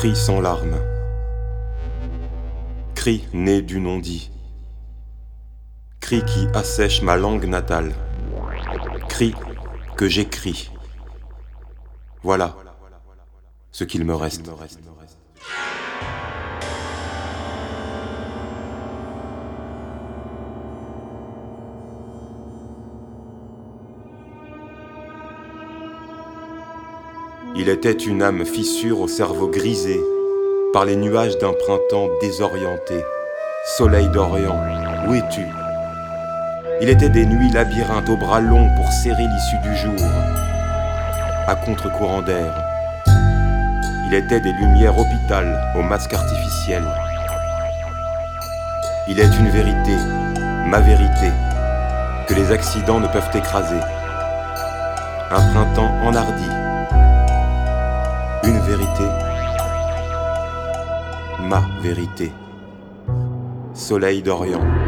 Cri sans larmes. Cri né du non-dit. Cri qui assèche ma langue natale. Cri que j'écris. Voilà ce qu'il me reste. Il était une âme fissure au cerveau grisé par les nuages d'un printemps désorienté. Soleil d'Orient, où es-tu? Il était des nuits labyrinthes aux bras longs pour serrer l'issue du jour, à contre-courant d'air. Il était des lumières hôpital au masque artificiel. Il est une vérité, ma vérité, que les accidents ne peuvent écraser. Un printemps enhardi, une vérité, ma vérité. Soleil d'Orient.